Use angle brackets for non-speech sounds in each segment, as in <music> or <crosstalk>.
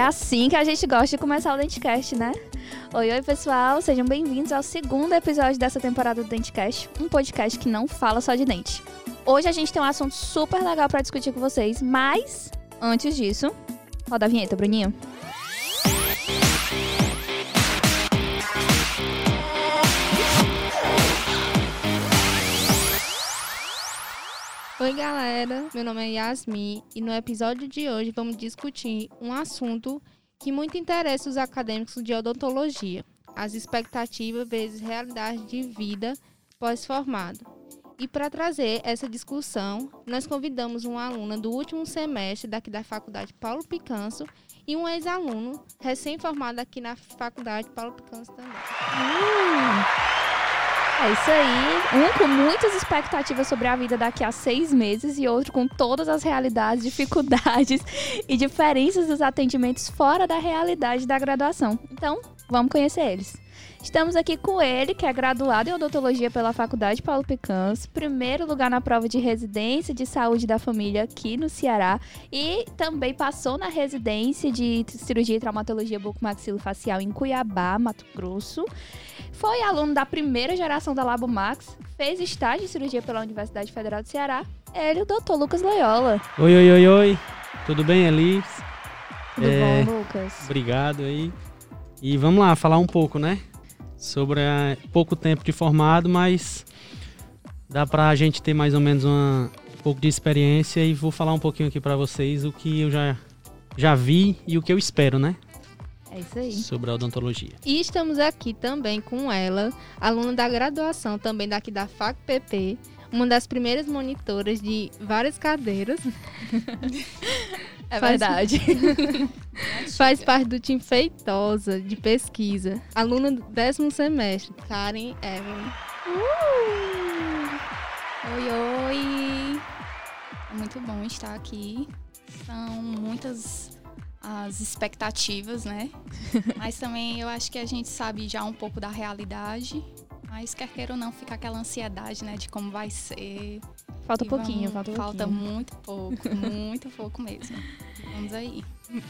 É assim que a gente gosta de começar o Dentecast, né? Oi, oi, pessoal. Sejam bem-vindos ao segundo episódio dessa temporada do Dentecast, um podcast que não fala só de dente. Hoje a gente tem um assunto super legal para discutir com vocês, mas antes disso, roda a vinheta, Bruninho. Oi, galera. Meu nome é Yasmin e no episódio de hoje vamos discutir um assunto que muito interessa os acadêmicos de odontologia: as expectativas vezes realidade de vida pós-formado. E para trazer essa discussão, nós convidamos uma aluna do último semestre daqui da Faculdade Paulo Picanso e um ex-aluno recém-formado aqui na Faculdade Paulo Picanso também. Uh! É isso aí. Um com muitas expectativas sobre a vida daqui a seis meses e outro com todas as realidades, <laughs> dificuldades e diferenças dos atendimentos fora da realidade da graduação. Então, vamos conhecer eles. Estamos aqui com ele, que é graduado em odontologia pela Faculdade Paulo Picans, primeiro lugar na prova de residência de saúde da família aqui no Ceará e também passou na residência de cirurgia e traumatologia bucomaxilofacial em Cuiabá, Mato Grosso. Foi aluno da primeira geração da Labo Max, fez estágio de cirurgia pela Universidade Federal do Ceará. Ele, o doutor Lucas Loyola. Oi, oi, oi, oi. Tudo bem, Elis? Tudo é... bom, Lucas? Obrigado aí. E vamos lá, falar um pouco, né? Sobre a... pouco tempo de formado, mas dá pra gente ter mais ou menos uma... um pouco de experiência e vou falar um pouquinho aqui para vocês o que eu já, já vi e o que eu espero, né? É isso aí. Sobre a odontologia. E estamos aqui também com ela, aluna da graduação também daqui da FACPP, uma das primeiras monitoras de várias cadeiras. <laughs> É Faz... verdade. <laughs> Faz parte do time Feitosa de pesquisa. Aluna do décimo semestre, Karen Evelyn. Uh! Oi, oi! Muito bom estar aqui. São muitas as expectativas, né? <laughs> Mas também eu acho que a gente sabe já um pouco da realidade. Mas quer queira ou não, fica aquela ansiedade, né? De como vai ser. Falta um pouquinho, falta um Falta muito pouco, muito <laughs> pouco mesmo. Vamos aí.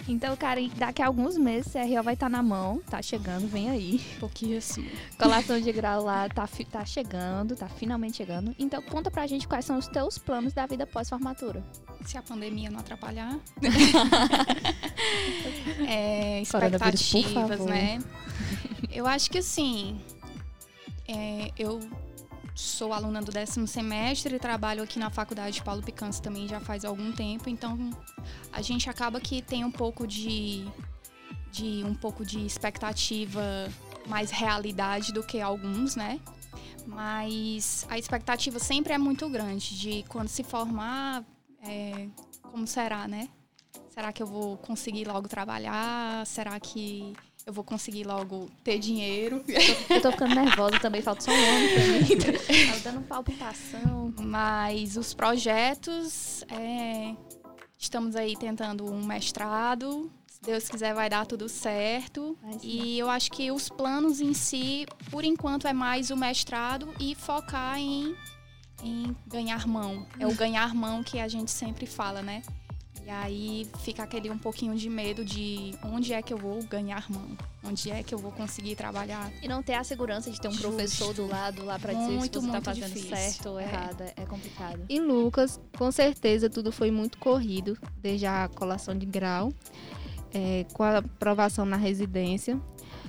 Então, cara, daqui a alguns meses a CRO vai estar tá na mão, tá chegando, vem aí. Pouquinho assim. Colação de grau lá tá, tá chegando, tá finalmente chegando. Então, conta pra gente quais são os teus planos da vida pós-formatura. Se a pandemia não atrapalhar. <laughs> é, expectativas, né? Eu acho que assim, é, eu sou aluna do décimo semestre trabalho aqui na faculdade Paulo Picanço também já faz algum tempo, então a gente acaba que tem um pouco de, de um pouco de expectativa mais realidade do que alguns, né? Mas a expectativa sempre é muito grande de quando se formar, é, como será, né? Será que eu vou conseguir logo trabalhar? Será que eu vou conseguir logo ter dinheiro. Eu tô, ficando nervosa também, falta só um ano pra mim. <laughs> Tá dando palpitação. Mas os projetos, é, estamos aí tentando um mestrado. Se Deus quiser, vai dar tudo certo. E eu acho que os planos em si, por enquanto, é mais o mestrado e focar em, em ganhar mão. É o ganhar mão que a gente sempre fala, né? E aí fica aquele um pouquinho de medo de onde é que eu vou ganhar mão, onde é que eu vou conseguir trabalhar. E não ter a segurança de ter um Justo. professor do lado lá para dizer se você está fazendo difícil. certo ou é. errado. É complicado. E Lucas, com certeza tudo foi muito corrido, desde a colação de grau, é, com a aprovação na residência.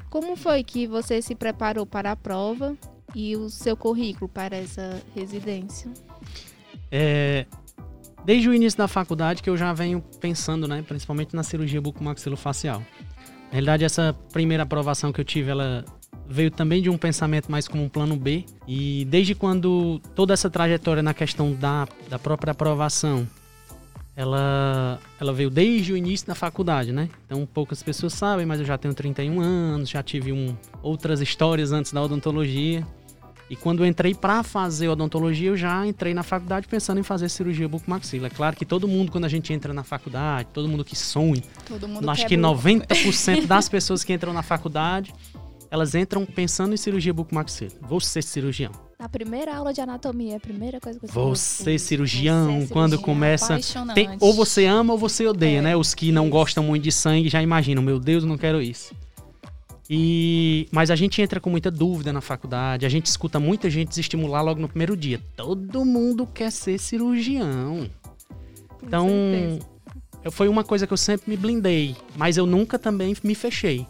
Como foi que você se preparou para a prova e o seu currículo para essa residência? É, desde o início da faculdade que eu já venho pensando, né, principalmente na cirurgia bucomaxilofacial. Na realidade, essa primeira aprovação que eu tive, ela veio também de um pensamento mais como um plano B. E desde quando toda essa trajetória na questão da, da própria aprovação, ela, ela veio desde o início da faculdade, né? Então poucas pessoas sabem, mas eu já tenho 31 anos, já tive um, outras histórias antes da odontologia. E quando eu entrei para fazer odontologia, eu já entrei na faculdade pensando em fazer cirurgia bucomaxila. É claro que todo mundo, quando a gente entra na faculdade, todo mundo que sonha, todo mundo acho que 90% <laughs> das pessoas que entram na faculdade, elas entram pensando em cirurgia bucomaxila. Vou ser cirurgião. Na primeira aula de anatomia, a primeira coisa que você Você, cirurgião, você cirurgião, quando começa. Tem, ou você ama ou você odeia, é, né? Os que não isso. gostam muito de sangue já imaginam, meu Deus, não quero isso. E, mas a gente entra com muita dúvida na faculdade, a gente escuta muita gente desestimular logo no primeiro dia. Todo mundo quer ser cirurgião. Então, foi uma coisa que eu sempre me blindei, mas eu nunca também me fechei.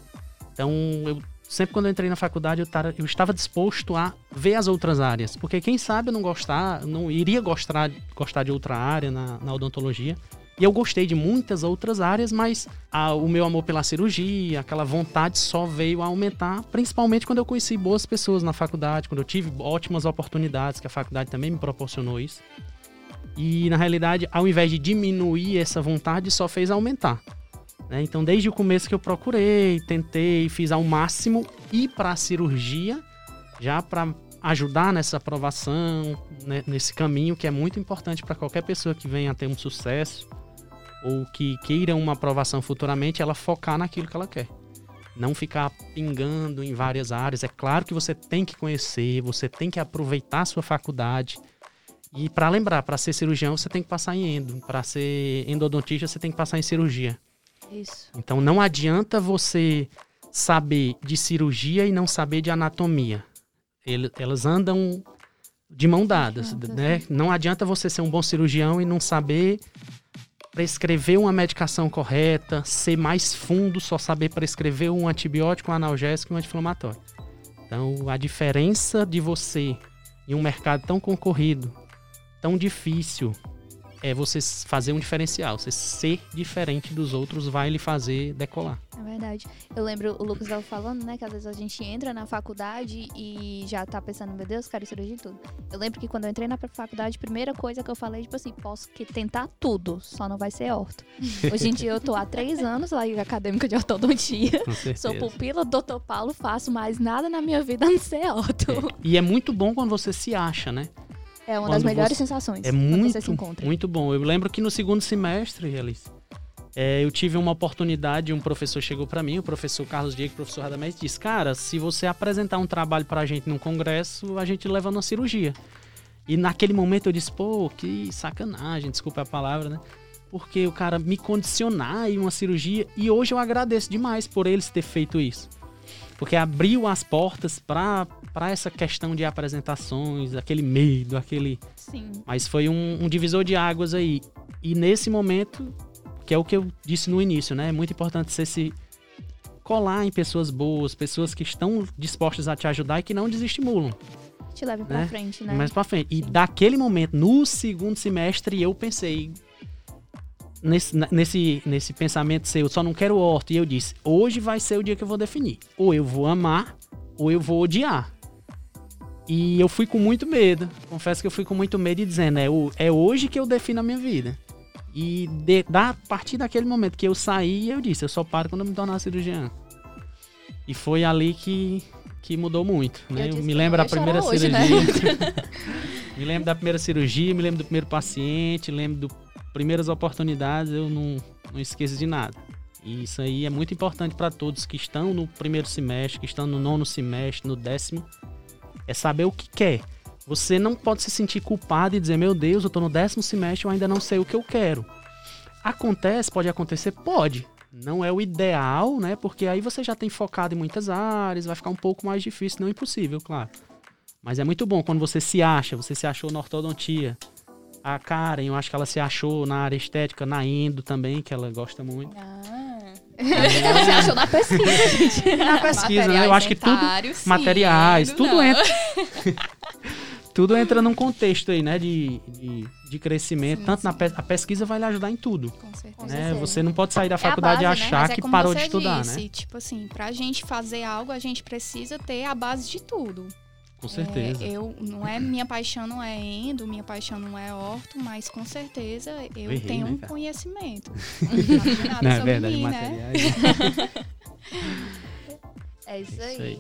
Então, eu sempre quando eu entrei na faculdade, eu, eu estava disposto a ver as outras áreas. Porque quem sabe eu não gostar, não iria gostar, gostar de outra área na, na odontologia. E eu gostei de muitas outras áreas, mas a, o meu amor pela cirurgia, aquela vontade só veio a aumentar, principalmente quando eu conheci boas pessoas na faculdade, quando eu tive ótimas oportunidades, que a faculdade também me proporcionou isso. E na realidade, ao invés de diminuir essa vontade, só fez aumentar. Né? Então, desde o começo que eu procurei, tentei, fiz ao máximo ir para a cirurgia, já para ajudar nessa aprovação, né? nesse caminho que é muito importante para qualquer pessoa que venha a ter um sucesso ou que queira uma aprovação futuramente, ela focar naquilo que ela quer. Não ficar pingando em várias áreas. É claro que você tem que conhecer, você tem que aproveitar a sua faculdade. E para lembrar, para ser cirurgião, você tem que passar em endo. Para ser endodontista, você tem que passar em cirurgia. Isso. Então não adianta você saber de cirurgia e não saber de anatomia. Ele, elas andam de mão dadas, né? Não adianta você ser um bom cirurgião e não saber prescrever uma medicação correta, ser mais fundo, só saber prescrever um antibiótico, um analgésico e um anti-inflamatório. Então, a diferença de você em um mercado tão concorrido, tão difícil, é você fazer um diferencial. Você ser diferente dos outros vai lhe fazer decolar. É verdade. Eu lembro o Lucas estava falando, né, que às vezes a gente entra na faculdade e já tá pensando, meu Deus, quero cirurgia de tudo. Eu lembro que quando eu entrei na faculdade, a primeira coisa que eu falei, tipo assim, posso que tentar tudo, só não vai ser orto. <laughs> Hoje em dia eu tô há três anos lá em acadêmica de ortodontia. Sou pupila do Dr. Paulo, faço mais nada na minha vida a não ser orto. É. E é muito bom quando você se acha, né? É uma das melhores você... sensações. É muito, você se encontra. muito bom. Eu lembro que no segundo semestre, Alice, é, eu tive uma oportunidade, um professor chegou para mim, o professor Carlos Diego, o professor Radamés, disse: Cara, se você apresentar um trabalho para a gente num congresso, a gente leva na cirurgia. E naquele momento eu disse: Pô, que sacanagem, desculpa a palavra, né? Porque o cara me condicionar em uma cirurgia. E hoje eu agradeço demais por eles ter feito isso. Porque abriu as portas para essa questão de apresentações, aquele medo, aquele. Sim. Mas foi um, um divisor de águas aí. E nesse momento, que é o que eu disse no início, né? É muito importante você se colar em pessoas boas, pessoas que estão dispostas a te ajudar e que não desestimulam. Te levem né? pra frente, né? Mais pra frente. Sim. E daquele momento, no segundo semestre, eu pensei, nesse, nesse, nesse pensamento seu, eu só não quero horto. E eu disse, hoje vai ser o dia que eu vou definir. Ou eu vou amar, ou eu vou odiar. E eu fui com muito medo. Confesso que eu fui com muito medo e dizendo, é, é hoje que eu defino a minha vida. E de, da, a partir daquele momento que eu saí, eu disse, eu só paro quando eu me tornar cirurgião. E foi ali que, que mudou muito. Né? Eu, eu me lembro da primeira hoje, né? cirurgia. Né? <laughs> me lembro da primeira cirurgia, me lembro do primeiro paciente, lembro do primeiras oportunidades eu não, não esqueço de nada. E isso aí é muito importante para todos que estão no primeiro semestre, que estão no nono semestre, no décimo. É saber o que quer. Você não pode se sentir culpado e dizer, meu Deus, eu estou no décimo semestre, eu ainda não sei o que eu quero. Acontece, pode acontecer? Pode. Não é o ideal, né? Porque aí você já tem focado em muitas áreas, vai ficar um pouco mais difícil, não impossível, claro. Mas é muito bom quando você se acha, você se achou na ortodontia, a Karen, eu acho que ela se achou na área estética, na Endo também, que ela gosta muito. Ah. ela se achou na pesquisa, <laughs> gente. Na pesquisa, né? Eu acho que tudo. Sim, materiais, tudo não. entra. <laughs> tudo entra num contexto aí, né? De, de, de crescimento. Sim, Tanto sim. na pe a pesquisa vai lhe ajudar em tudo. Com certeza. Né? Você não pode sair da é faculdade base, e né? achar né? é que parou de estudar, disse, né? Tipo assim, pra gente fazer algo, a gente precisa ter a base de tudo. Com certeza. É, eu, não é minha paixão não é endo, minha paixão não é orto, mas com certeza eu, errei, tenho né, um conhecimento. <laughs> não, não é verdade, mim, né? <laughs> É isso, isso aí.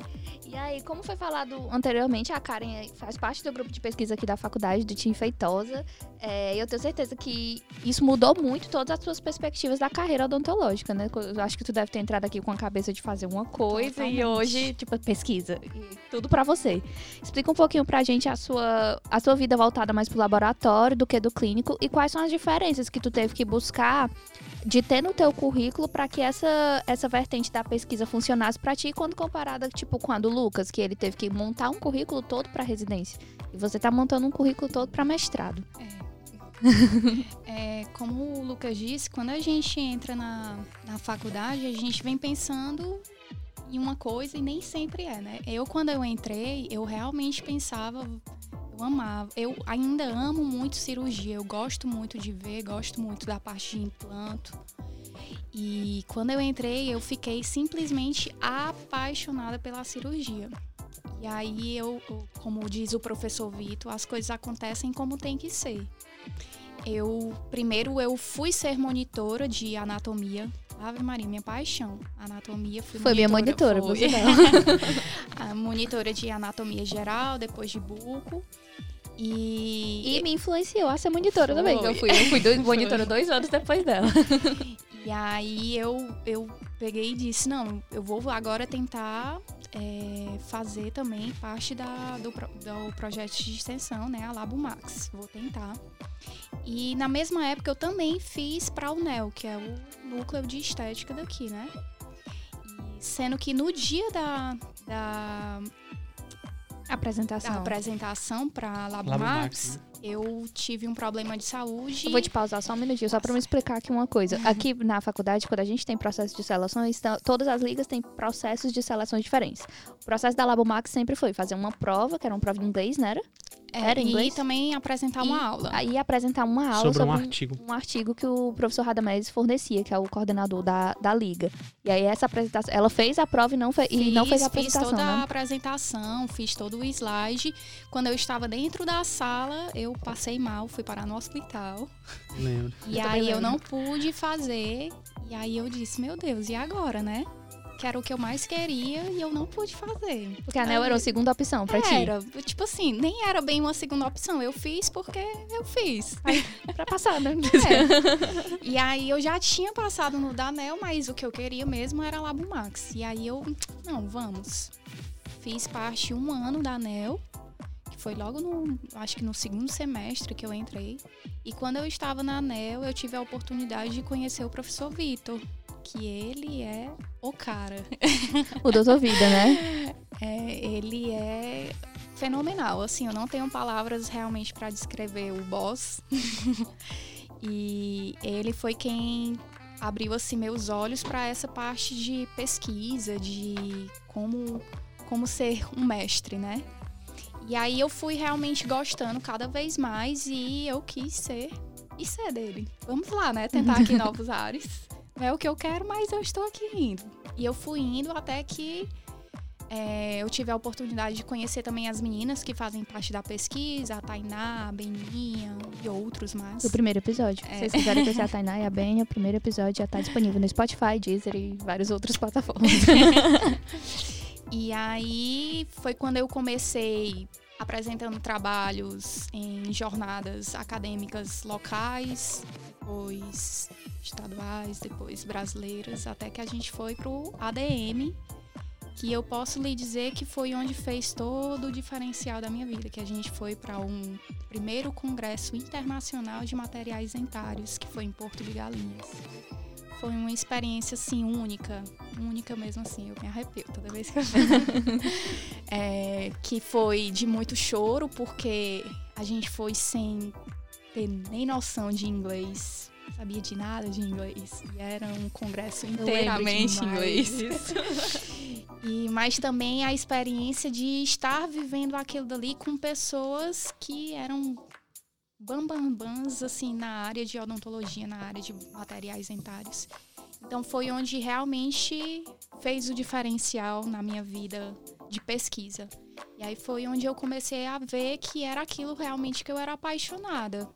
E aí, como foi falado anteriormente, a Karen faz parte do grupo de pesquisa aqui da faculdade, do Tim Feitosa. É, eu tenho certeza que isso mudou muito todas as suas perspectivas da carreira odontológica, né? Eu acho que tu deve ter entrado aqui com a cabeça de fazer uma coisa Totalmente. e hoje, tipo, pesquisa. tudo para você. Explica um pouquinho pra gente a sua, a sua vida voltada mais pro laboratório do que do clínico e quais são as diferenças que tu teve que buscar de ter no teu currículo para que essa, essa vertente da pesquisa funcionasse para ti quando comparada tipo com a do Lucas, que ele teve que montar um currículo todo para residência. E você tá montando um currículo todo para mestrado. É. é, como o Lucas disse, quando a gente entra na, na faculdade, a gente vem pensando em uma coisa e nem sempre é, né? Eu, quando eu entrei, eu realmente pensava, eu amava, eu ainda amo muito cirurgia, eu gosto muito de ver, gosto muito da parte de implanto. E quando eu entrei, eu fiquei simplesmente apaixonada pela cirurgia. E aí eu, como diz o professor Vitor, as coisas acontecem como tem que ser. Eu primeiro eu fui ser monitora de anatomia. Ave Maria, minha paixão. Anatomia fui Foi monitora, minha monitora, foi. você <laughs> a monitora de anatomia geral, depois de buco. E... e me influenciou a ser monitora foi. também. Eu fui, eu fui do, <laughs> monitora dois anos depois dela. E aí eu, eu peguei e disse, não, eu vou agora tentar é, fazer também parte da, do, do projeto de extensão, né, a Labo Max. Vou tentar. E na mesma época eu também fiz para a UNEL, que é o núcleo de estética daqui, né? E sendo que no dia da, da apresentação, da apresentação para Labo, Labo Max, Max né? Eu tive um problema de saúde. Eu vou te pausar só um minutinho, só para me explicar aqui uma coisa. Aqui na faculdade, quando a gente tem processo de seleções, todas as ligas têm processos de seleções diferentes. O processo da Labo Max sempre foi fazer uma prova, que era uma prova em inglês, né? Era? É, era inglês. E também apresentar uma aula. Aí apresentar uma aula sobre, sobre um, artigo. Um, artigo que o professor Radamés fornecia, que é o coordenador da, da liga. E aí essa apresentação, ela fez a prova e não, fe, fiz, e não fez a apresentação, Fiz toda né? a apresentação, fiz todo o slide. Quando eu estava dentro da sala, eu passei mal, fui parar no hospital. Lembro. E eu aí eu não pude fazer. E aí eu disse, meu Deus, e agora, né? Que era o que eu mais queria e eu não pude fazer. Porque a ANEL era a segunda opção pra ti? Era. Tipo assim, nem era bem uma segunda opção. Eu fiz porque eu fiz. Aí, pra passar, né? <laughs> É. e aí eu já tinha passado no Danel, mas o que eu queria mesmo era Labo Max. E aí eu, não, vamos. Fiz parte um ano da ANEL que foi logo no, acho que no segundo semestre que eu entrei. E quando eu estava na ANEL, eu tive a oportunidade de conhecer o professor Vitor, que ele é o cara. O doutor Vida, né? <laughs> É, ele é fenomenal. Assim, eu não tenho palavras realmente para descrever o boss. <laughs> e ele foi quem abriu assim meus olhos para essa parte de pesquisa, de como como ser um mestre, né? E aí eu fui realmente gostando cada vez mais e eu quis ser e ser dele. Vamos lá, né? Tentar aqui <laughs> novos ares é o que eu quero, mas eu estou aqui indo. E eu fui indo até que é, eu tive a oportunidade de conhecer também as meninas que fazem parte da pesquisa, a Tainá, a Beninha e outros mais. Do primeiro episódio. É. Se vocês quiserem conhecer a Tainá e a Ben, o primeiro episódio já está disponível no Spotify, Deezer e várias outras plataformas. <laughs> e aí foi quando eu comecei apresentando trabalhos em jornadas acadêmicas locais, depois estaduais, depois brasileiras, até que a gente foi pro ADM, que eu posso lhe dizer que foi onde fez todo o diferencial da minha vida, que a gente foi para um primeiro congresso internacional de materiais dentários, que foi em Porto de Galinhas. Foi uma experiência assim única, única mesmo assim, eu me arrepio toda vez que eu <laughs> é, que foi de muito choro, porque a gente foi sem ter nem noção de inglês, sabia de nada de inglês. E era um congresso inteiramente inglês. <laughs> e mas também a experiência de estar vivendo aquilo dali com pessoas que eram bambambans assim na área de odontologia, na área de materiais dentários. Então foi onde realmente fez o diferencial na minha vida de pesquisa. E aí foi onde eu comecei a ver que era aquilo realmente que eu era apaixonada.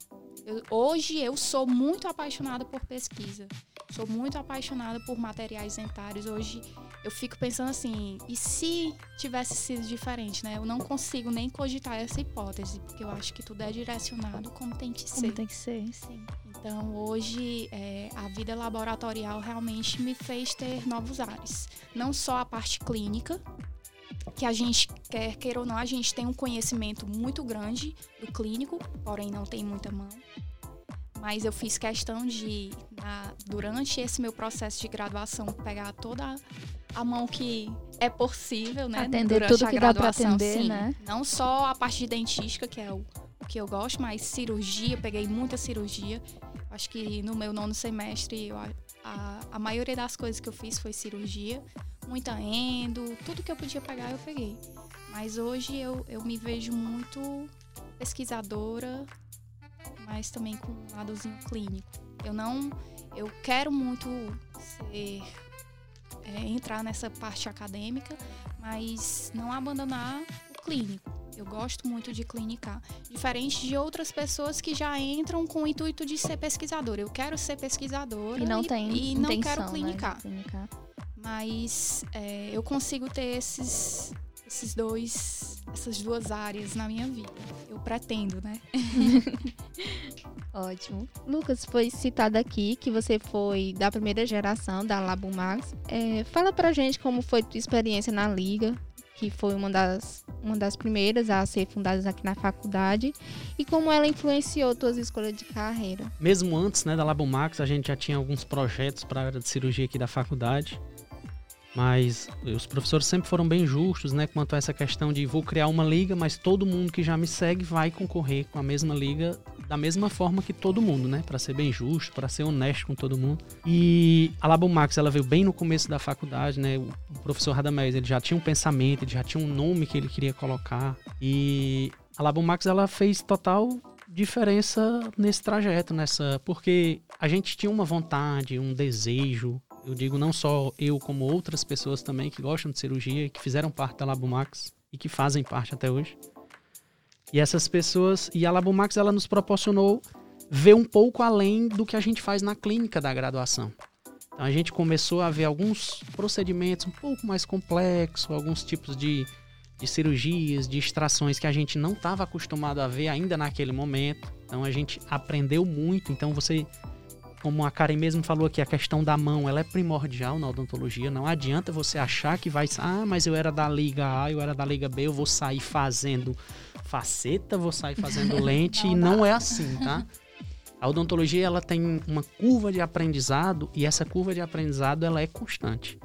Eu, hoje eu sou muito apaixonada por pesquisa. Sou muito apaixonada por materiais dentários. Hoje eu fico pensando assim, e se tivesse sido diferente, né? Eu não consigo nem cogitar essa hipótese, porque eu acho que tudo é direcionado como tem que como ser. tem que ser, sim. Então, hoje, é, a vida laboratorial realmente me fez ter novos ares. Não só a parte clínica, que a gente quer queira ou não, a gente tem um conhecimento muito grande do clínico, porém não tem muita mão. Mas eu fiz questão de, na, durante esse meu processo de graduação, pegar toda a mão que é possível, né? Atender durante tudo a que graduação, dá pra atender, sim. né? Não só a parte de dentística, que é o, o que eu gosto, mas cirurgia, peguei muita cirurgia. Acho que no meu nono semestre, eu, a, a maioria das coisas que eu fiz foi cirurgia muita endo, tudo que eu podia pegar eu peguei. Mas hoje eu, eu me vejo muito pesquisadora, mas também com um ladozinho clínico. Eu não. Eu quero muito ser. É, entrar nessa parte acadêmica, mas não abandonar o clínico. Eu gosto muito de clinicar. Diferente de outras pessoas que já entram com o intuito de ser pesquisadora. Eu quero ser pesquisadora e não, tem e, e não quero né, clinicar. Né, mas é, eu consigo ter esses, esses dois, essas duas áreas na minha vida. Eu pretendo, né? <laughs> Ótimo. Lucas, foi citado aqui que você foi da primeira geração da Labo Max. É, fala pra gente como foi tua experiência na Liga, que foi uma das, uma das primeiras a ser fundadas aqui na faculdade, e como ela influenciou tuas escolhas de carreira. Mesmo antes né, da Labo Max, a gente já tinha alguns projetos para a área de cirurgia aqui da faculdade. Mas os professores sempre foram bem justos, né, quanto a essa questão de vou criar uma liga, mas todo mundo que já me segue vai concorrer com a mesma liga da mesma forma que todo mundo, né, para ser bem justo, para ser honesto com todo mundo. E a Labo Max, ela veio bem no começo da faculdade, né? O professor Radamés, ele já tinha um pensamento, ele já tinha um nome que ele queria colocar. E a Labo Max, ela fez total diferença nesse trajeto, nessa, porque a gente tinha uma vontade, um desejo eu digo não só eu, como outras pessoas também que gostam de cirurgia, que fizeram parte da Labomax e que fazem parte até hoje. E essas pessoas, e a Labomax ela nos proporcionou ver um pouco além do que a gente faz na clínica da graduação. Então a gente começou a ver alguns procedimentos um pouco mais complexos, alguns tipos de, de cirurgias, de extrações que a gente não estava acostumado a ver ainda naquele momento. Então a gente aprendeu muito. Então você como a Karen mesmo falou aqui, a questão da mão, ela é primordial na odontologia. Não adianta você achar que vai, ah, mas eu era da liga A, eu era da liga B, eu vou sair fazendo faceta, vou sair fazendo <laughs> lente não e não é assim, tá? A odontologia ela tem uma curva de aprendizado e essa curva de aprendizado ela é constante.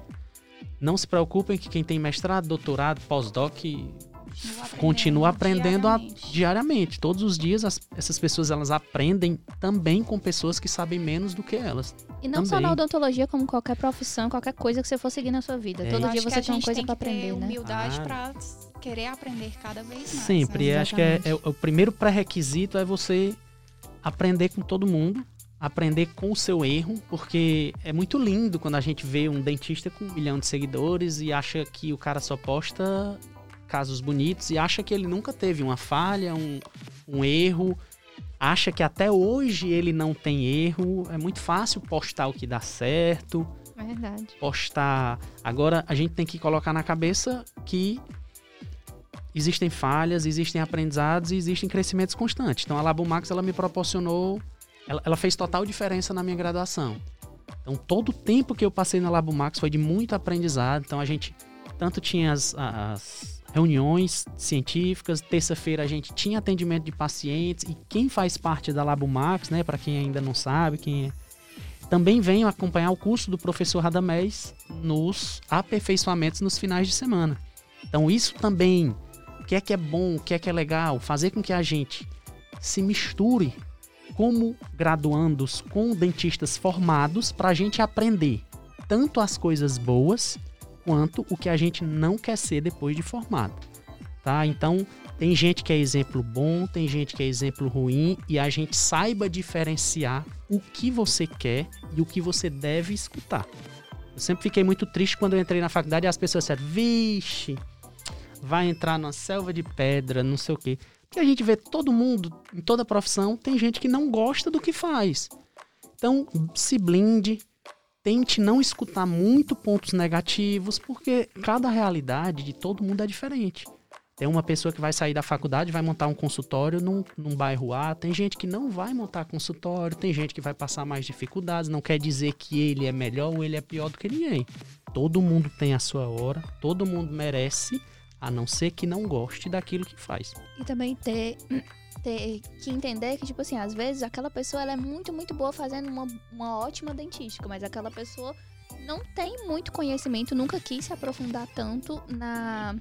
Não se preocupem que quem tem mestrado, doutorado, pós-doc continua aprendendo diariamente. A, diariamente. Todos os dias as, essas pessoas elas aprendem também com pessoas que sabem menos do que elas. E não também. só na odontologia, como qualquer profissão, qualquer coisa que você for seguir na sua vida. É. Todo dia você tem uma coisa para aprender, né? humildade ah. para querer aprender cada vez mais. Sempre. Né? Acho que é, é, o primeiro pré-requisito é você aprender com todo mundo, aprender com o seu erro, porque é muito lindo quando a gente vê um dentista com um milhão de seguidores e acha que o cara só posta casos bonitos e acha que ele nunca teve uma falha, um, um erro, acha que até hoje ele não tem erro. É muito fácil postar o que dá certo. É verdade. Postar. Agora a gente tem que colocar na cabeça que existem falhas, existem aprendizados e existem crescimentos constantes. Então a Labo Max ela me proporcionou, ela, ela fez total diferença na minha graduação. Então todo o tempo que eu passei na Labo Max foi de muito aprendizado. Então a gente tanto tinha as, as reuniões científicas. Terça-feira a gente tinha atendimento de pacientes e quem faz parte da Labo Max, né, para quem ainda não sabe, quem é, também vem acompanhar o curso do professor Radamés nos aperfeiçoamentos nos finais de semana. Então isso também, o que é que é bom, o que é que é legal, fazer com que a gente se misture como graduandos com dentistas formados para a gente aprender tanto as coisas boas quanto o que a gente não quer ser depois de formado. Tá? Então, tem gente que é exemplo bom, tem gente que é exemplo ruim e a gente saiba diferenciar o que você quer e o que você deve escutar. Eu sempre fiquei muito triste quando eu entrei na faculdade e as pessoas disseram: vixe, vai entrar numa selva de pedra, não sei o quê. Porque a gente vê todo mundo, em toda profissão, tem gente que não gosta do que faz. Então, se blinde, tente não escutar muito pontos negativos, porque cada realidade de todo mundo é diferente. Tem uma pessoa que vai sair da faculdade, vai montar um consultório num, num bairro A. Tem gente que não vai montar consultório, tem gente que vai passar mais dificuldades. Não quer dizer que ele é melhor ou ele é pior do que ninguém. Todo mundo tem a sua hora, todo mundo merece, a não ser que não goste daquilo que faz. E também ter ter que entender que, tipo assim, às vezes aquela pessoa ela é muito, muito boa fazendo uma, uma ótima dentística, mas aquela pessoa não tem muito conhecimento, nunca quis se aprofundar tanto na,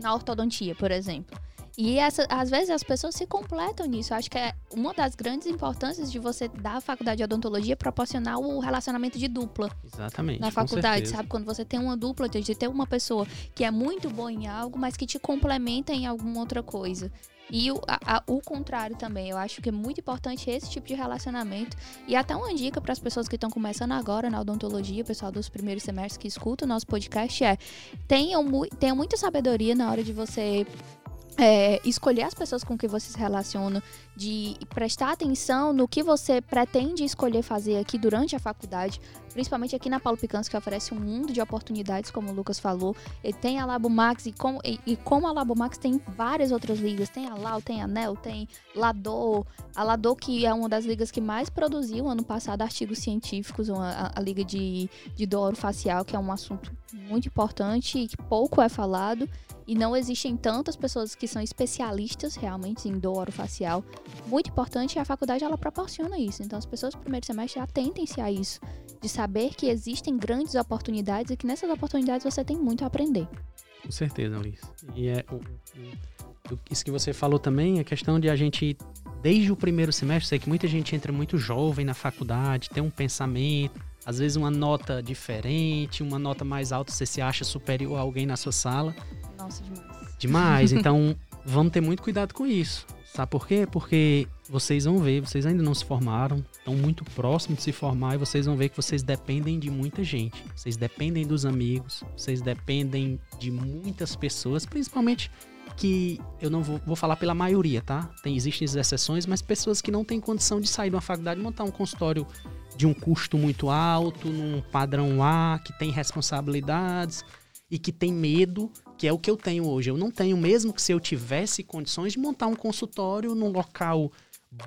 na ortodontia, por exemplo. E essa, às vezes as pessoas se completam nisso. Eu acho que é uma das grandes importâncias de você dar a faculdade de odontologia proporcionar o relacionamento de dupla. Exatamente. Na faculdade, sabe? Quando você tem uma dupla, de ter uma pessoa que é muito boa em algo, mas que te complementa em alguma outra coisa. E o, a, a, o contrário também. Eu acho que é muito importante esse tipo de relacionamento. E até uma dica para as pessoas que estão começando agora na odontologia, pessoal dos primeiros semestres que escutam o nosso podcast, é tenham, tenham muita sabedoria na hora de você é, escolher as pessoas com que você se relaciona, de prestar atenção no que você pretende escolher fazer aqui durante a faculdade, principalmente aqui na Paulo Picanso, que oferece um mundo de oportunidades, como o Lucas falou. Ele tem a Labo Max e, com, e, e como a Labo Max tem várias outras ligas, tem a Lau, tem a NEL, tem Lado, a Lado que é uma das ligas que mais produziu ano passado artigos científicos, uma, a, a liga de, de dor facial, que é um assunto muito importante e que pouco é falado e não existem tantas pessoas que são especialistas realmente em dor facial. Muito importante e a faculdade ela proporciona isso. Então as pessoas do primeiro semestre atentem-se a isso, de saber que existem grandes oportunidades e que nessas oportunidades você tem muito a aprender. Com certeza, Luiz. E é o, o, isso que você falou também, a questão de a gente desde o primeiro semestre, sei que muita gente entra muito jovem na faculdade, tem um pensamento, às vezes uma nota diferente, uma nota mais alta, você se acha superior a alguém na sua sala. Nossa, demais. Demais. <laughs> Então, vamos ter muito cuidado com isso. Sabe por quê? Porque vocês vão ver, vocês ainda não se formaram, estão muito próximos de se formar e vocês vão ver que vocês dependem de muita gente. Vocês dependem dos amigos, vocês dependem de muitas pessoas, principalmente que eu não vou, vou falar pela maioria, tá? Tem, existem exceções, mas pessoas que não têm condição de sair de uma faculdade e montar um consultório de um custo muito alto, num padrão A, que tem responsabilidades e que tem medo que é o que eu tenho hoje. Eu não tenho, mesmo que se eu tivesse condições de montar um consultório num local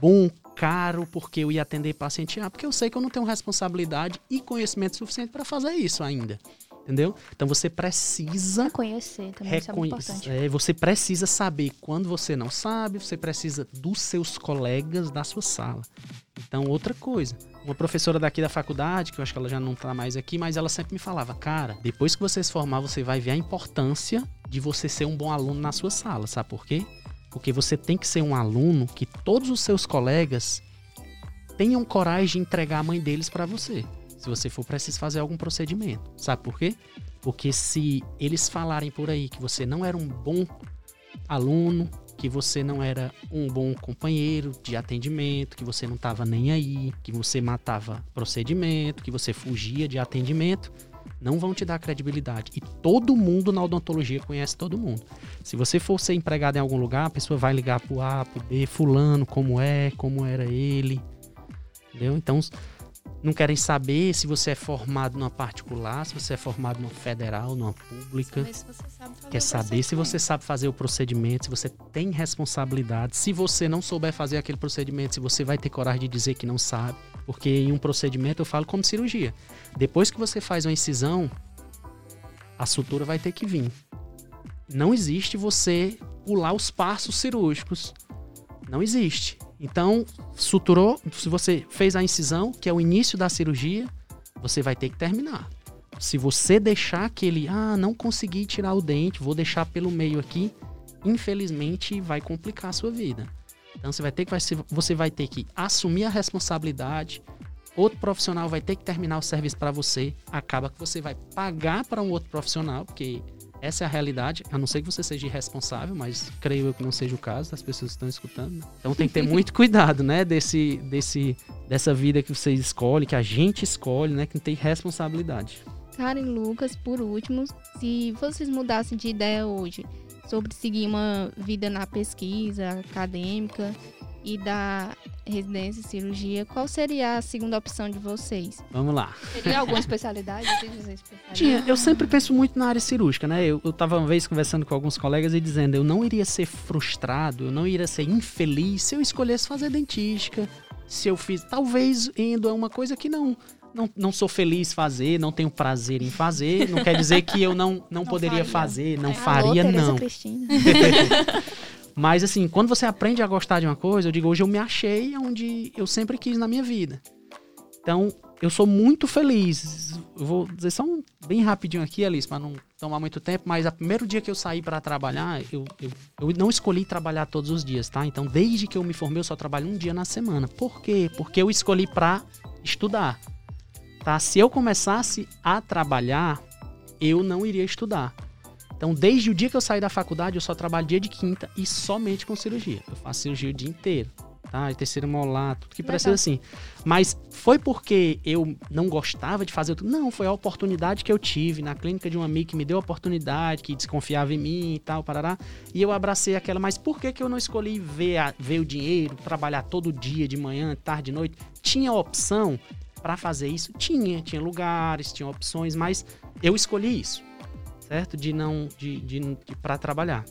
bom, caro, porque eu ia atender paciente A, porque eu sei que eu não tenho responsabilidade e conhecimento suficiente para fazer isso ainda. Entendeu? Então você precisa conhecer também, é importante. É, você precisa saber quando você não sabe, você precisa dos seus colegas da sua sala. Então, outra coisa, uma professora daqui da faculdade, que eu acho que ela já não está mais aqui, mas ela sempre me falava, cara, depois que você se formar, você vai ver a importância de você ser um bom aluno na sua sala, sabe por quê? Porque você tem que ser um aluno que todos os seus colegas tenham coragem de entregar a mãe deles para você. Se você for preciso fazer algum procedimento. Sabe por quê? Porque se eles falarem por aí que você não era um bom aluno, que você não era um bom companheiro de atendimento, que você não estava nem aí, que você matava procedimento, que você fugia de atendimento, não vão te dar credibilidade. E todo mundo na odontologia conhece todo mundo. Se você for ser empregado em algum lugar, a pessoa vai ligar pro A, pro B, fulano, como é, como era ele. Entendeu? Então, não querem saber se você é formado numa particular, se você é formado numa federal, numa pública. Quer saber se você sabe fazer o procedimento, se você tem responsabilidade. Se você não souber fazer aquele procedimento, se você vai ter coragem de dizer que não sabe. Porque em um procedimento eu falo como cirurgia. Depois que você faz uma incisão, a sutura vai ter que vir. Não existe você pular os passos cirúrgicos. Não existe. Então, suturou, se você fez a incisão, que é o início da cirurgia, você vai ter que terminar. Se você deixar aquele, ah, não consegui tirar o dente, vou deixar pelo meio aqui, infelizmente vai complicar a sua vida. Então você vai ter que você vai ter que assumir a responsabilidade. Outro profissional vai ter que terminar o serviço para você. Acaba que você vai pagar para um outro profissional, porque essa é a realidade, a não ser que você seja irresponsável, mas creio eu que não seja o caso das pessoas que estão escutando. Né? Então tem que ter <laughs> muito cuidado, né, desse, desse, dessa vida que você escolhe, que a gente escolhe, né, que não tem responsabilidade. Karen Lucas, por último, se vocês mudassem de ideia hoje sobre seguir uma vida na pesquisa acadêmica e dar residência e cirurgia, qual seria a segunda opção de vocês? Vamos lá. Teria alguma especialidade? Tinha. Eu sempre penso muito na área cirúrgica, né? Eu, eu tava uma vez conversando com alguns colegas e dizendo, eu não iria ser frustrado, eu não iria ser infeliz se eu escolhesse fazer dentística, se eu fiz... Talvez endo é uma coisa que não não, não sou feliz fazer, não tenho prazer em fazer, não quer dizer que eu não, não, não poderia faria. fazer, não é, faria, alô, não. <laughs> Mas assim, quando você aprende a gostar de uma coisa, eu digo, hoje eu me achei onde eu sempre quis na minha vida. Então, eu sou muito feliz. Eu vou dizer só um bem rapidinho aqui, Alice, para não tomar muito tempo, mas o primeiro dia que eu saí para trabalhar, eu, eu, eu, não escolhi trabalhar todos os dias, tá? Então, desde que eu me formei, eu só trabalho um dia na semana. Por quê? Porque eu escolhi para estudar. Tá? Se eu começasse a trabalhar, eu não iria estudar. Então, desde o dia que eu saí da faculdade, eu só trabalho dia de quinta e somente com cirurgia. Eu faço cirurgia o dia inteiro, tá? E terceira molar, tudo que Legal. precisa assim. Mas foi porque eu não gostava de fazer tudo. Não, foi a oportunidade que eu tive na clínica de um amigo que me deu a oportunidade, que desconfiava em mim e tal, parará. E eu abracei aquela. Mas por que, que eu não escolhi ver, a, ver o dinheiro, trabalhar todo dia, de manhã, tarde, noite? Tinha opção para fazer isso? Tinha, tinha lugares, tinha opções, mas eu escolhi isso, certo? De não, de, de, de para trabalhar.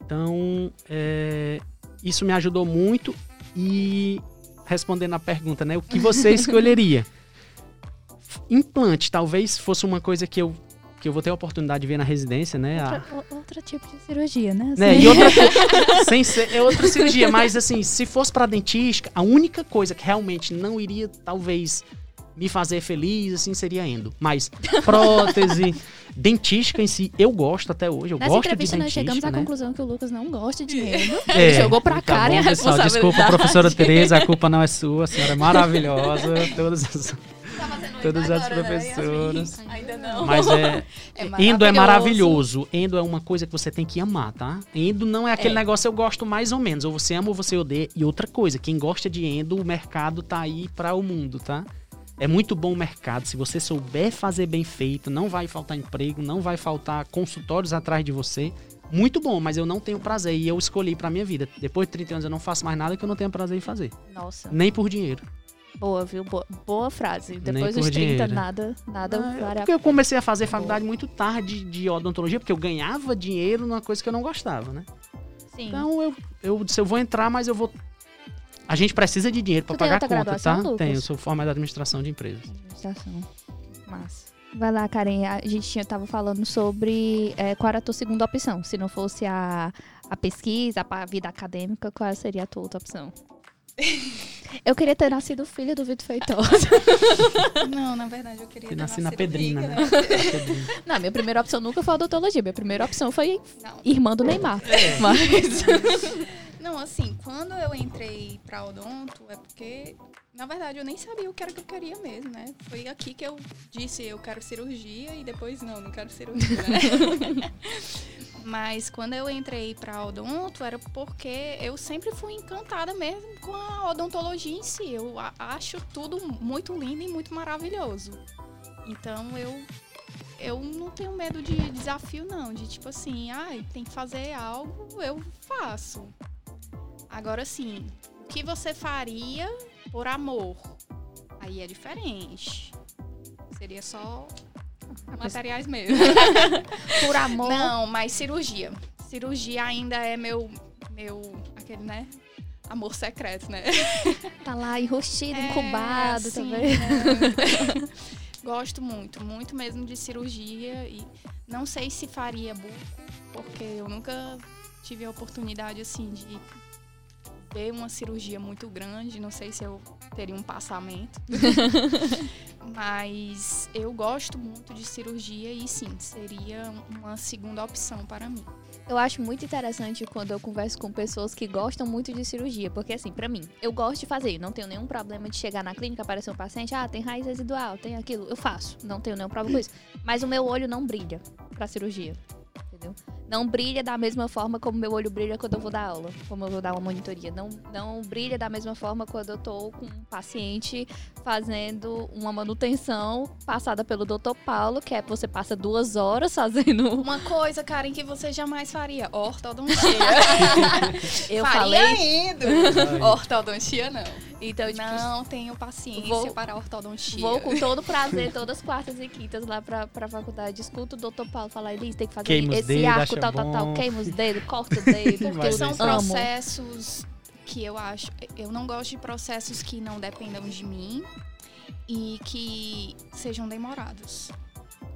Então, é, isso me ajudou muito e respondendo a pergunta, né? O que você <laughs> escolheria? Implante, talvez fosse uma coisa que eu que eu vou ter a oportunidade de ver na residência, né? Outra, a... Outro tipo de cirurgia, né? né? E outra, <laughs> <laughs> sem ser, é outra cirurgia, mas assim, se fosse para dentística, a única coisa que realmente não iria, talvez, me fazer feliz, assim, seria endo. Mas prótese, <laughs> dentística em si, eu gosto até hoje. Eu Nessa gosto de dentística. nós chegamos né? à conclusão que o Lucas não gosta de endo. É, jogou pra tá cara bom, e a pessoal. Desculpa, professora <laughs> Tereza, a culpa não é sua, a senhora é maravilhosa. Todas as... Todas as né, professoras. Né? Ainda não. Mas é. <laughs> é endo é maravilhoso. Endo é uma coisa que você tem que amar, tá? Endo não é aquele é. negócio eu gosto mais ou menos. Ou você ama ou você odeia. E outra coisa, quem gosta de endo, o mercado tá aí para o mundo, tá? É muito bom o mercado. Se você souber fazer bem feito, não vai faltar emprego, não vai faltar consultórios atrás de você. Muito bom, mas eu não tenho prazer e eu escolhi para minha vida. Depois de 30 anos eu não faço mais nada que eu não tenha prazer em fazer. Nossa. Nem por dinheiro. Boa, viu? Boa, boa frase. Depois dos 30, dinheiro. nada, nada ah, Porque eu comecei a fazer faculdade boa. muito tarde de odontologia, porque eu ganhava dinheiro numa coisa que eu não gostava, né? Sim. Então eu, eu disse, eu vou entrar, mas eu vou. A gente precisa de dinheiro para pagar a conta, tá? Lucas? Tenho, eu sou formado em administração de empresas. Administração. Massa. Vai lá, Karen. A gente tinha, tava falando sobre é, qual era a tua segunda opção. Se não fosse a, a pesquisa, a vida acadêmica, qual seria a tua outra opção? <laughs> Eu queria ter nascido filho do Vitor Feitosa. <laughs> Não, na verdade eu queria ter nasci na Pedrina, rica, né? né? <laughs> Não, minha primeira opção nunca foi a odontologia. Minha primeira opção foi não. irmã do Neymar. É. Mas... Não, assim, quando eu entrei pra odonto, é porque, na verdade, eu nem sabia o que era que eu queria mesmo, né? Foi aqui que eu disse, eu quero cirurgia, e depois, não, não quero cirurgia, né? <laughs> Mas quando eu entrei para odonto era porque eu sempre fui encantada mesmo com a odontologia em si. Eu acho tudo muito lindo e muito maravilhoso. Então eu eu não tenho medo de desafio não, de tipo assim, ai, ah, tem que fazer algo, eu faço. Agora sim, o que você faria por amor? Aí é diferente. Seria só Materiais mesmo. <laughs> Por amor. Não, mas cirurgia. Cirurgia ainda é meu. meu aquele, né? Amor secreto, né? Tá lá enrustido, <laughs> é, incubado assim, também. É... Gosto muito, muito mesmo de cirurgia e não sei se faria buco, porque eu nunca tive a oportunidade assim de uma cirurgia muito grande, não sei se eu teria um passamento. <laughs> Mas eu gosto muito de cirurgia e sim, seria uma segunda opção para mim. Eu acho muito interessante quando eu converso com pessoas que gostam muito de cirurgia, porque assim, para mim, eu gosto de fazer, não tenho nenhum problema de chegar na clínica, aparecer um paciente, ah, tem raiz residual, tem aquilo, eu faço, não tenho nenhum problema com isso. Mas o meu olho não brilha pra cirurgia, entendeu? Não brilha da mesma forma como meu olho brilha quando eu vou dar aula, como eu vou dar uma monitoria. Não, não brilha da mesma forma quando eu tô com um paciente fazendo uma manutenção passada pelo Dr. Paulo, que é você passa duas horas <laughs> fazendo. Uma coisa, Karen, que você jamais faria: ortodontia. <laughs> eu faria falei. indo. Ortodontia, não. Então, tipo, não tenho paciência vou, para ortodontia. Vou com todo prazer, todas quartas e quintas lá pra, pra faculdade. Escuto o doutor Paulo falar, Elis, tem que fazer queima esse dedo, arco, tal, tal, tal. Queima os dedos, corta o dedo. <laughs> Porque são processos que eu acho. Eu não gosto de processos que não dependam de mim e que sejam demorados.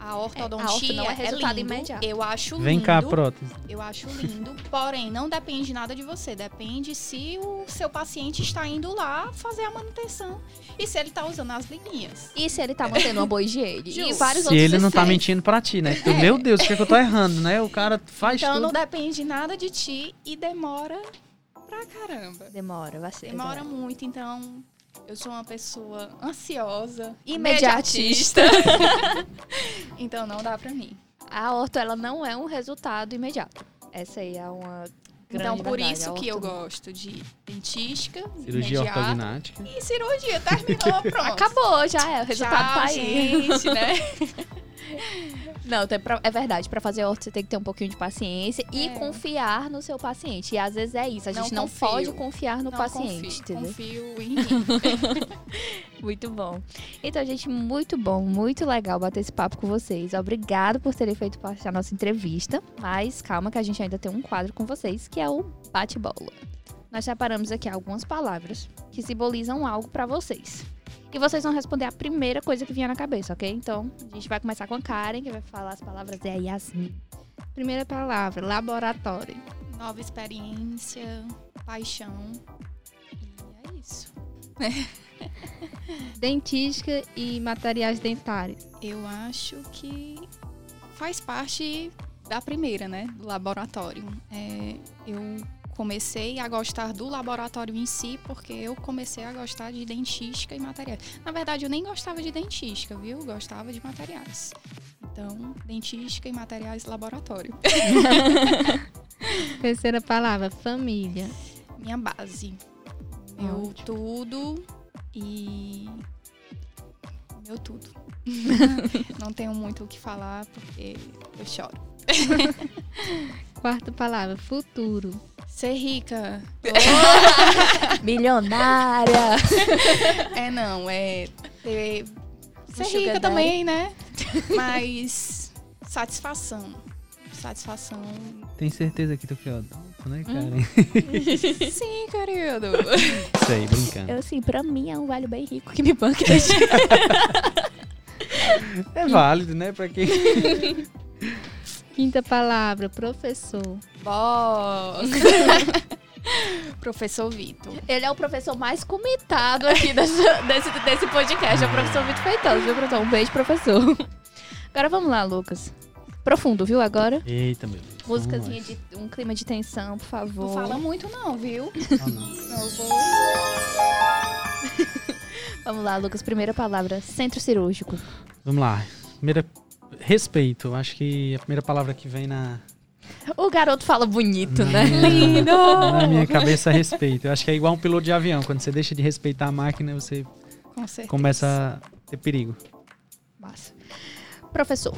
A ortodontia é, a não é, resultado é lindo, imediato. Eu acho lindo. Vem cá, prótese. Eu acho lindo, porém não depende nada de você, depende se o seu paciente está indo lá fazer a manutenção e se ele está usando as linhas. E se ele está mantendo uma boa higiene. e vários se ele não está mentindo para ti, né? É. Meu Deus, o que, é que eu tô errando, né? O cara faz então, tudo. Então não depende nada de ti e demora pra caramba. Demora, vai ser. Demora muito, então eu sou uma pessoa ansiosa, imediatista. <laughs> então não dá pra mim. A orto, ela não é um resultado imediato. Essa aí é uma então, por verdade. isso que eu gosto de dentística, cirurgia ortognática. E cirurgia, terminou, <laughs> pronto. Acabou, já é. O resultado Tchau, tá aí. gente, né? <laughs> <laughs> Não, é verdade. Para fazer orto, você tem que ter um pouquinho de paciência é. e confiar no seu paciente. E às vezes é isso. A gente não, não pode confiar no não paciente. Confio, confio em mim. <laughs> muito bom. Então, gente, muito bom, muito legal bater esse papo com vocês. Obrigado por terem feito parte da nossa entrevista. Mas calma que a gente ainda tem um quadro com vocês, que é o bate-bola. Nós separamos aqui algumas palavras que simbolizam algo para vocês. E vocês vão responder a primeira coisa que vier na cabeça, ok? Então, a gente vai começar com a Karen, que vai falar as palavras é a Yasmin. Primeira palavra, laboratório. Nova experiência, paixão. E é isso. <laughs> Dentística e materiais dentários. Eu acho que faz parte da primeira, né? Do laboratório. É, eu comecei a gostar do laboratório em si porque eu comecei a gostar de dentística e materiais. Na verdade, eu nem gostava de dentística, viu? Gostava de materiais. Então, dentística e materiais laboratório. <laughs> Terceira palavra, família. Minha base. Meu Ótimo. tudo e meu tudo. <laughs> Não tenho muito o que falar porque eu choro. <laughs> Quarta palavra, futuro. Ser rica. <laughs> Oh. Milionária. É, não, é ter, ser rica também, né? Mas satisfação. Satisfação. Tem certeza que tu quer odonto, né, Karen? Hum. <laughs> Sim, querido. Sei, brincando. Eu, assim, pra mim é um velho bem rico que me banca. <laughs> é válido, né, pra quem... Quinta palavra, professor. Boss. <laughs> professor Vitor. Ele é o professor mais comentado aqui dessa, desse, desse podcast. É o professor Vitor Feitosa, viu, professor? Um beijo, professor. Agora vamos lá, Lucas. Profundo, viu, agora? Eita, meu Deus. Músicazinha de um clima de tensão, por favor. Não fala muito não, viu? Ah, não. não vou... <laughs> vamos lá, Lucas. Primeira palavra, centro cirúrgico. Vamos lá. Primeira respeito. Acho que a primeira palavra que vem na. O garoto fala bonito, na né? Minha, Lindo! Na minha cabeça, respeito. Eu acho que é igual um piloto de avião. Quando você deixa de respeitar a máquina, você começa a ter perigo. Massa. Professor.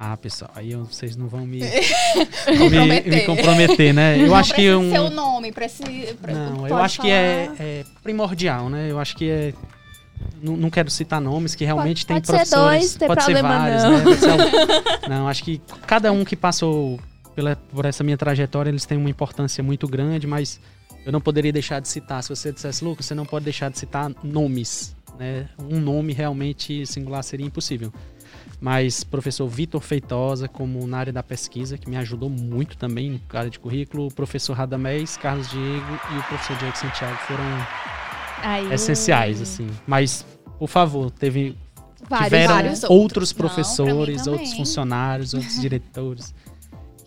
Ah, pessoal, aí vocês não vão me, <laughs> me, me, comprometer, né? Eu não acho que um seu nome precisa. Não, eu acho falar. que é, é primordial, né? Eu acho que é não, não, quero citar nomes, que realmente pode, tem pode professores. Ser dois, pode ser vários, não. né? Ser, <laughs> não, acho que cada um que passou pela, por essa minha trajetória, eles têm uma importância muito grande, mas eu não poderia deixar de citar. Se você dissesse, Lucas, você não pode deixar de citar nomes. Né? Um nome realmente singular seria impossível. Mas professor Vitor Feitosa, como na área da pesquisa, que me ajudou muito também área de currículo, o professor Radamés, Carlos Diego e o professor Diego Santiago foram Aí... essenciais, assim. Mas, por favor, teve vários, tiveram vários outros professores, Não, outros funcionários, outros <laughs> diretores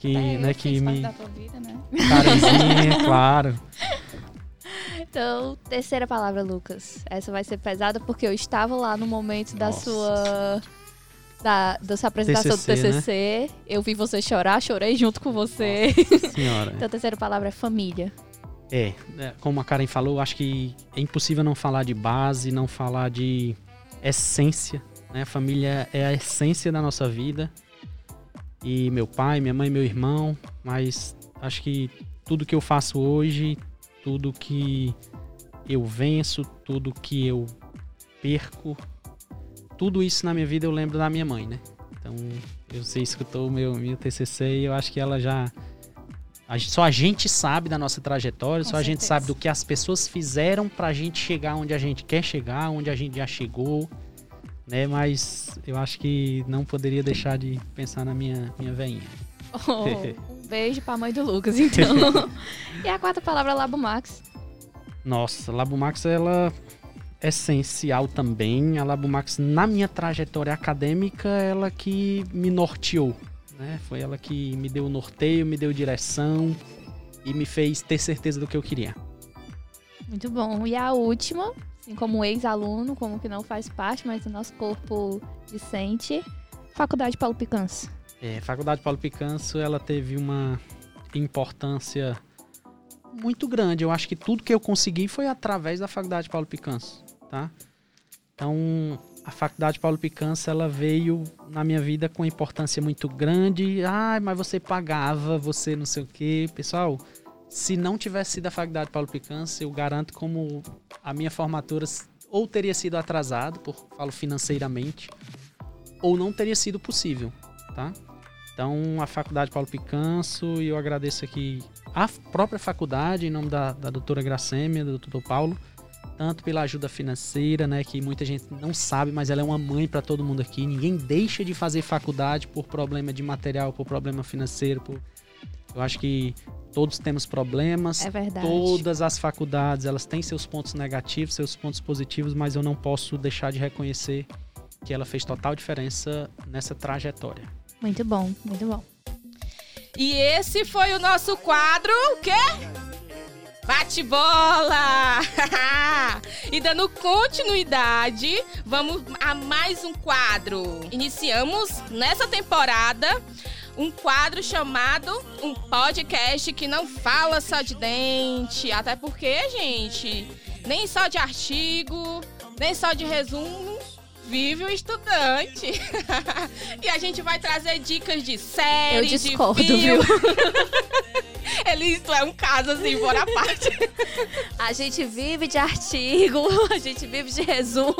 que, é, né, que me vida, né? <laughs> Claro. Então, terceira palavra, Lucas. Essa vai ser pesada porque eu estava lá no momento Nossa. da sua da, da sua apresentação TCC, do TCC. Né? Eu vi você chorar, chorei junto com você. Nossa senhora. então a terceira palavra é família. É, é, como a Karen falou, acho que é impossível não falar de base, não falar de essência. Né? A família é a essência da nossa vida. E meu pai, minha mãe, meu irmão, mas acho que tudo que eu faço hoje, tudo que eu venço, tudo que eu perco, tudo isso na minha vida eu lembro da minha mãe, né? Então, você escutou o meu, meu TCC e eu acho que ela já a, só a gente sabe da nossa trajetória, Com só certeza. a gente sabe do que as pessoas fizeram pra gente chegar onde a gente quer chegar, onde a gente já chegou, né? Mas eu acho que não poderia deixar de pensar na minha, minha veinha. Oh, <laughs> um beijo pra mãe do Lucas, então. <laughs> e a quarta palavra, Labo Max. Nossa, Labo Max, ela é essencial também. A Labo Max, na minha trajetória acadêmica, ela que me norteou, né? Foi ela que me deu norteio, me deu direção e me fez ter certeza do que eu queria. Muito bom. E a última, assim como ex-aluno, como que não faz parte, mas do nosso corpo discente, Faculdade Paulo Picanço. É, Faculdade Paulo Picanço, ela teve uma importância muito grande. Eu acho que tudo que eu consegui foi através da Faculdade Paulo Picanço, tá? Então, a faculdade Paulo Picança ela veio na minha vida com importância muito grande. Ah, mas você pagava, você não sei o quê. Pessoal, se não tivesse sido a faculdade Paulo Picança, eu garanto como a minha formatura ou teria sido atrasado, por falo financeiramente, ou não teria sido possível, tá? Então, a faculdade Paulo Picanço, e eu agradeço aqui a própria faculdade, em nome da, da doutora Gracêmia, do doutor Paulo, tanto pela ajuda financeira, né, que muita gente não sabe, mas ela é uma mãe para todo mundo aqui. Ninguém deixa de fazer faculdade por problema de material, por problema financeiro, por... Eu acho que todos temos problemas. É verdade. Todas as faculdades, elas têm seus pontos negativos, seus pontos positivos, mas eu não posso deixar de reconhecer que ela fez total diferença nessa trajetória. Muito bom, muito bom. E esse foi o nosso quadro, o quê? Bate bola! <laughs> e dando continuidade, vamos a mais um quadro. Iniciamos nessa temporada um quadro chamado Um Podcast que não fala só de dente. Até porque, gente, nem só de artigo, nem só de resumo vive o estudante. <laughs> e a gente vai trazer dicas de séries, Eu discordo, de viu? <laughs> Ele, isso é um caso assim, por a parte. <laughs> A gente vive de artigo, a gente vive de resumo.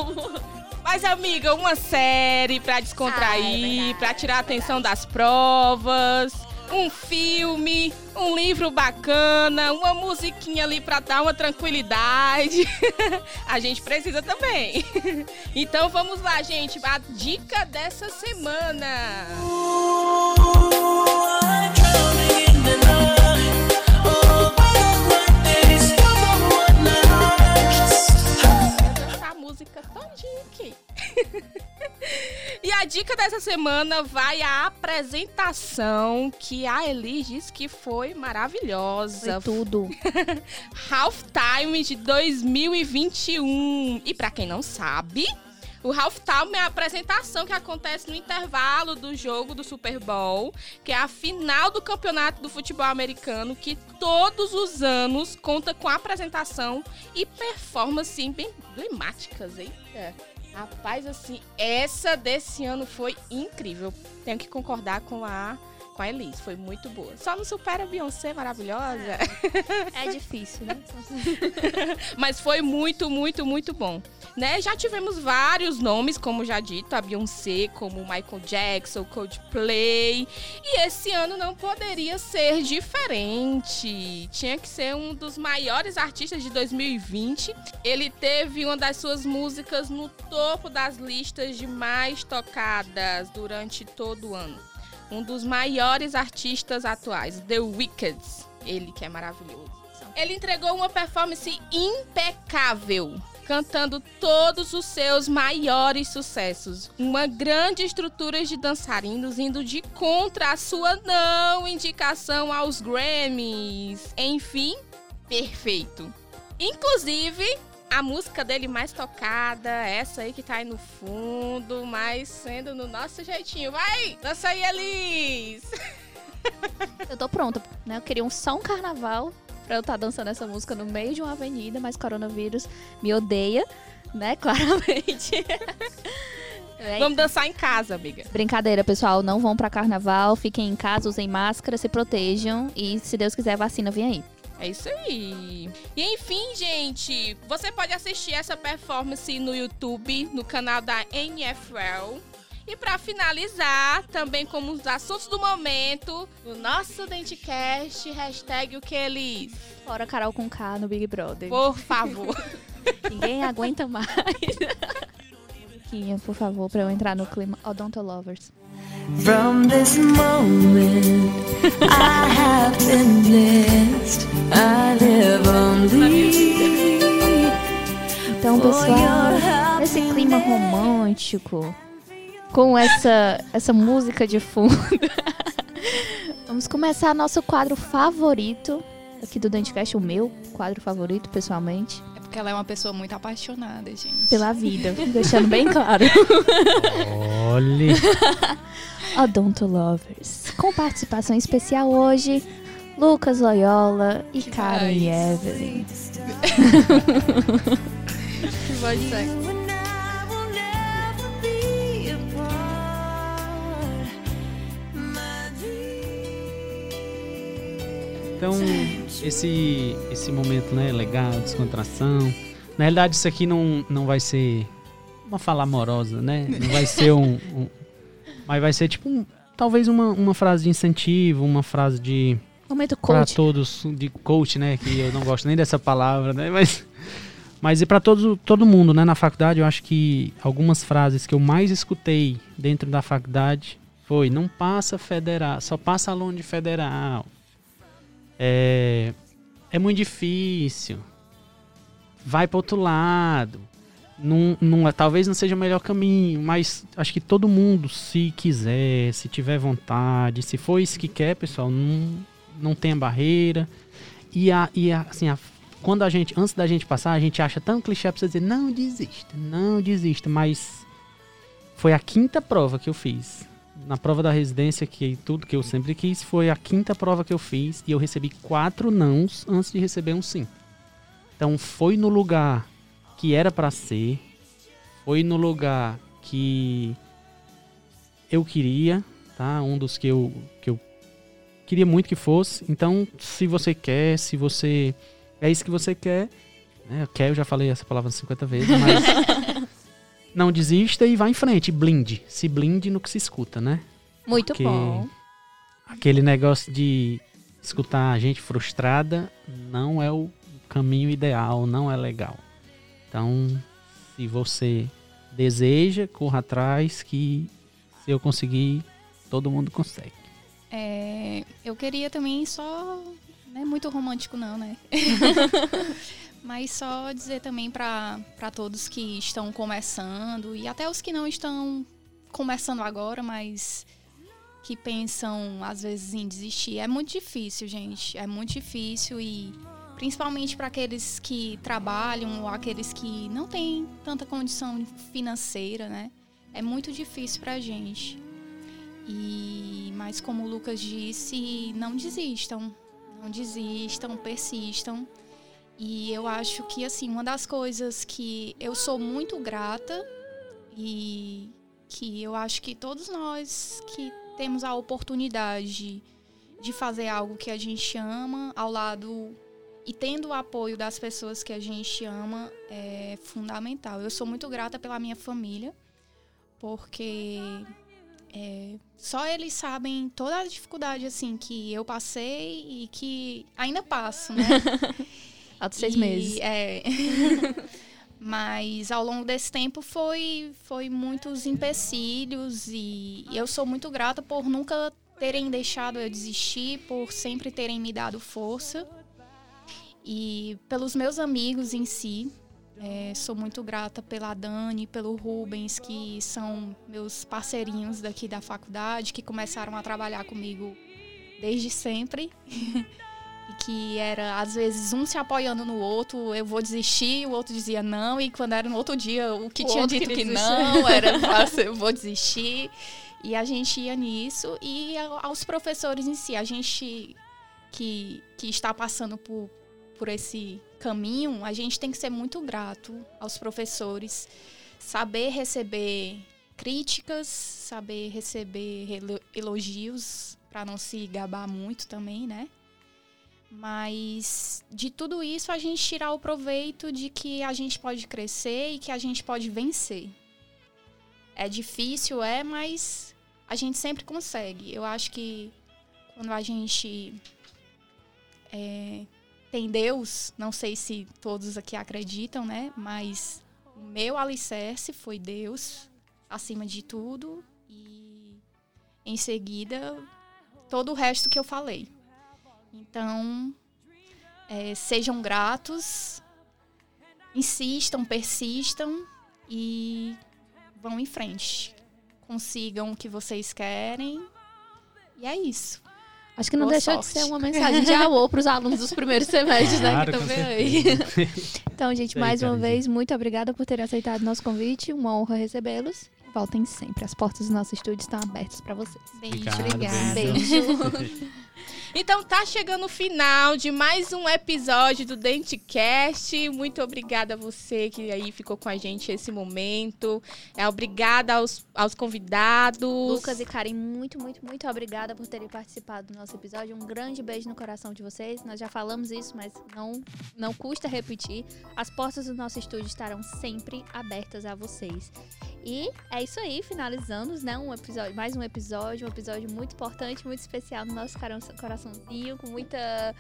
Mas, amiga, uma série pra descontrair, ah, é pra tirar a atenção das provas um filme, um livro bacana, uma musiquinha ali para dar uma tranquilidade. <laughs> a gente precisa também. <laughs> então vamos lá, gente, a dica dessa semana. Essa música todinha aqui. <laughs> E a dica dessa semana vai à apresentação que a Elis disse que foi maravilhosa. Foi tudo. <laughs> Halftime de 2021. E para quem não sabe, o halftime é a apresentação que acontece no intervalo do jogo do Super Bowl, que é a final do campeonato do futebol americano, que todos os anos conta com apresentação e performance bem emblemáticas, eita. Rapaz, assim, essa desse ano foi incrível. Tenho que concordar com a com a Elise, foi muito boa. Só não supera a Beyoncé maravilhosa. É, é difícil, né? <laughs> Mas foi muito, muito, muito bom. Né? Já tivemos vários nomes, como já dito, a Beyoncé, como Michael Jackson, Coldplay. E esse ano não poderia ser diferente. Tinha que ser um dos maiores artistas de 2020. Ele teve uma das suas músicas no topo das listas de mais tocadas durante todo o ano um dos maiores artistas atuais, The Wicked. Ele que é maravilhoso. Ele entregou uma performance impecável, cantando todos os seus maiores sucessos. Uma grande estrutura de dançarinos indo de contra a sua não indicação aos Grammys. Enfim, perfeito. Inclusive, a música dele mais tocada, essa aí que tá aí no fundo, mas sendo no nosso jeitinho. Vai, dança aí, Elis! Eu tô pronta, né? Eu queria um, só um carnaval pra eu estar tá dançando essa música no meio de uma avenida, mas coronavírus me odeia, né? <laughs> Claramente. É. Vamos dançar em casa, amiga. Brincadeira, pessoal. Não vão para carnaval, fiquem em casa, usem máscara, se protejam e, se Deus quiser, vacina vem aí. É isso aí. E enfim, gente, você pode assistir essa performance no YouTube, no canal da NFL. E para finalizar, também como os assuntos do momento, no nosso Dentecast, hashtag o que eles. Fora Carol com K no Big Brother. Por favor. <laughs> Ninguém aguenta mais. <laughs> musiquinha, por favor, para eu entrar no clima Odontolovers. From this moment I have been blessed. I live only Então, pessoal, nesse clima romântico, com essa essa música de fundo, <laughs> vamos começar nosso quadro favorito aqui do Dentecast, o meu quadro favorito, pessoalmente. Porque ela é uma pessoa muito apaixonada, gente. Pela vida, deixando bem claro. Olha. <laughs> Odonto Lovers. Com participação especial hoje, Lucas Loyola e Karen e Evelyn. que voz sexy. Então, esse, esse momento né, legal, descontração. Na realidade, isso aqui não, não vai ser uma fala amorosa, né? Não vai <laughs> ser um. um mas vai ser tipo um, talvez uma, uma frase de incentivo, uma frase de. Momento coach. Pra todos, de coach, né? Que eu não gosto nem dessa palavra, né? Mas. Mas e para todo, todo mundo, né? Na faculdade, eu acho que algumas frases que eu mais escutei dentro da faculdade foi: não passa federal, só passa aluno de federal é, é muito difícil. Vai para outro lado. Não, talvez não seja o melhor caminho, mas acho que todo mundo, se quiser, se tiver vontade, se for isso que quer, pessoal, não, não tem barreira. E, a, e a, assim, a, quando a gente, antes da gente passar, a gente acha tão clichê pra você dizer, não desista, não desista, mas foi a quinta prova que eu fiz na prova da residência, que tudo que eu sempre quis, foi a quinta prova que eu fiz e eu recebi quatro nãos antes de receber um sim. Então foi no lugar que era para ser, foi no lugar que eu queria, tá? Um dos que eu, que eu queria muito que fosse. Então, se você quer, se você é isso que você quer, né? Quer, eu já falei essa palavra 50 vezes, mas <laughs> não desista e vá em frente. Blinde. Se blinde no que se escuta, né? Muito Porque bom. Aquele negócio de escutar a gente frustrada não é o caminho ideal, não é legal. Então, se você deseja, corra atrás que se eu conseguir, todo mundo consegue. É, eu queria também só. Não é muito romântico, não, né? <laughs> Mas só dizer também para todos que estão começando e até os que não estão começando agora, mas que pensam às vezes em desistir. É muito difícil, gente. É muito difícil e principalmente para aqueles que trabalham ou aqueles que não têm tanta condição financeira, né? É muito difícil para a gente. E mas como o Lucas disse, não desistam, não desistam, persistam e eu acho que, assim, uma das coisas que eu sou muito grata e que eu acho que todos nós que temos a oportunidade de fazer algo que a gente ama ao lado e tendo o apoio das pessoas que a gente ama é fundamental. Eu sou muito grata pela minha família, porque é, só eles sabem toda a dificuldade assim que eu passei e que ainda passo, né? <laughs> Há seis e, meses. É. <laughs> Mas ao longo desse tempo foi, foi muitos empecilhos e eu sou muito grata por nunca terem deixado eu desistir, por sempre terem me dado força. E pelos meus amigos em si, é, sou muito grata pela Dani, pelo Rubens, que são meus parceirinhos daqui da faculdade, que começaram a trabalhar comigo desde sempre. <laughs> E que era, às vezes, um se apoiando no outro, eu vou desistir, o outro dizia não, e quando era no outro dia, o que o tinha dito que não, era <laughs> eu vou desistir. E a gente ia nisso, e aos professores em si, a gente que, que está passando por, por esse caminho, a gente tem que ser muito grato aos professores, saber receber críticas, saber receber elogios, para não se gabar muito também, né? Mas de tudo isso a gente tirar o proveito de que a gente pode crescer e que a gente pode vencer. É difícil, é, mas a gente sempre consegue. Eu acho que quando a gente é, tem Deus, não sei se todos aqui acreditam, né? Mas o meu alicerce foi Deus, acima de tudo. E em seguida, todo o resto que eu falei. Então, é, sejam gratos, insistam, persistam e vão em frente. Consigam o que vocês querem. E é isso. Acho que não Boa deixou sorte. de ser uma mensagem de amor para os alunos dos primeiros <laughs> semestres, claro, né? Que estão aí. <laughs> então, gente, mais uma vez, muito obrigada por terem aceitado nosso convite. Uma honra recebê-los. Voltem sempre. As portas do nosso estúdio estão abertas para vocês. Beijo. Obrigada. Beijo. <laughs> Então tá chegando o final de mais um episódio do Dentecast. Muito obrigada a você que aí ficou com a gente esse momento. É, obrigada aos, aos convidados. Lucas e Karen, muito, muito, muito obrigada por terem participado do nosso episódio. Um grande beijo no coração de vocês. Nós já falamos isso, mas não, não custa repetir. As portas do nosso estúdio estarão sempre abertas a vocês. E é isso aí, finalizamos, né? Um episódio, mais um episódio, um episódio muito importante, muito especial no nosso coraçãozinho, com muita,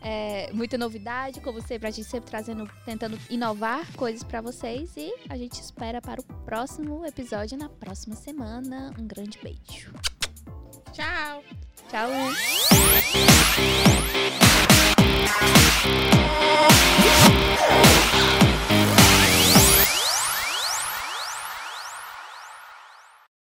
é, muita novidade, como sempre, a gente sempre trazendo, tentando inovar coisas para vocês e a gente espera para o próximo episódio na próxima semana. Um grande beijo. Tchau. Tchau.